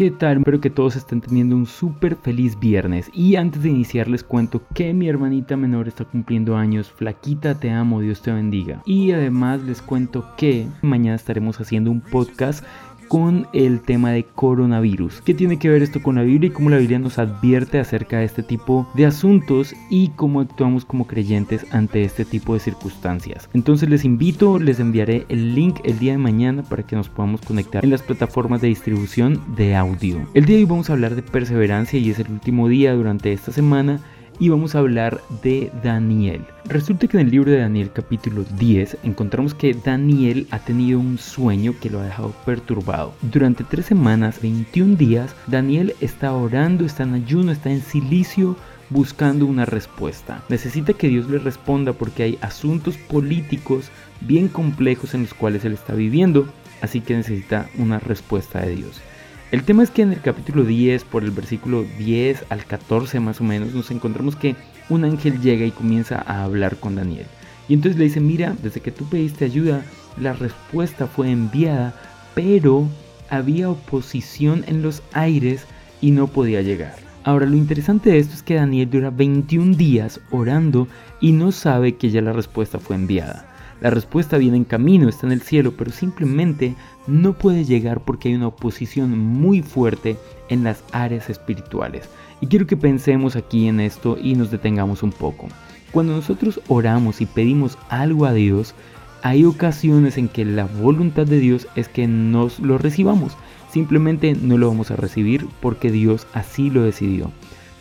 ¿Qué tal? Espero que todos estén teniendo un súper feliz viernes. Y antes de iniciar les cuento que mi hermanita menor está cumpliendo años. Flaquita, te amo, Dios te bendiga. Y además les cuento que mañana estaremos haciendo un podcast con el tema de coronavirus. ¿Qué tiene que ver esto con la Biblia y cómo la Biblia nos advierte acerca de este tipo de asuntos y cómo actuamos como creyentes ante este tipo de circunstancias? Entonces les invito, les enviaré el link el día de mañana para que nos podamos conectar en las plataformas de distribución de audio. El día de hoy vamos a hablar de perseverancia y es el último día durante esta semana y vamos a hablar de Daniel. Resulta que en el libro de Daniel capítulo 10 encontramos que Daniel ha tenido un sueño que lo ha dejado perturbado. Durante tres semanas, 21 días, Daniel está orando, está en ayuno, está en silicio buscando una respuesta. Necesita que Dios le responda porque hay asuntos políticos bien complejos en los cuales él está viviendo, así que necesita una respuesta de Dios. El tema es que en el capítulo 10, por el versículo 10 al 14 más o menos, nos encontramos que un ángel llega y comienza a hablar con Daniel. Y entonces le dice, mira, desde que tú pediste ayuda, la respuesta fue enviada, pero había oposición en los aires y no podía llegar. Ahora lo interesante de esto es que Daniel dura 21 días orando y no sabe que ya la respuesta fue enviada. La respuesta viene en camino, está en el cielo, pero simplemente no puede llegar porque hay una oposición muy fuerte en las áreas espirituales. Y quiero que pensemos aquí en esto y nos detengamos un poco. Cuando nosotros oramos y pedimos algo a Dios, hay ocasiones en que la voluntad de Dios es que nos lo recibamos. Simplemente no lo vamos a recibir porque Dios así lo decidió.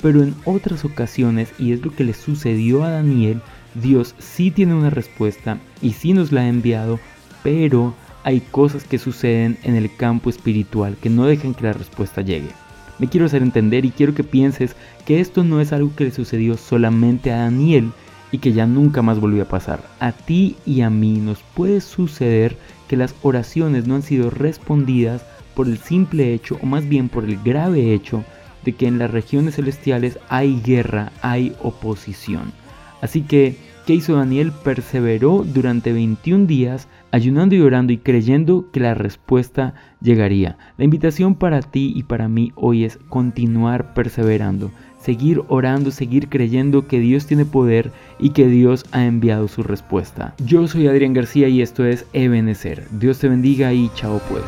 Pero en otras ocasiones, y es lo que le sucedió a Daniel, Dios sí tiene una respuesta y sí nos la ha enviado, pero hay cosas que suceden en el campo espiritual que no dejan que la respuesta llegue. Me quiero hacer entender y quiero que pienses que esto no es algo que le sucedió solamente a Daniel y que ya nunca más volvió a pasar. A ti y a mí nos puede suceder que las oraciones no han sido respondidas por el simple hecho, o más bien por el grave hecho, de que en las regiones celestiales hay guerra, hay oposición. Así que, ¿qué hizo Daniel? Perseveró durante 21 días, ayunando y orando y creyendo que la respuesta llegaría. La invitación para ti y para mí hoy es continuar perseverando, seguir orando, seguir creyendo que Dios tiene poder y que Dios ha enviado su respuesta. Yo soy Adrián García y esto es Ebenecer. Dios te bendiga y chao pues.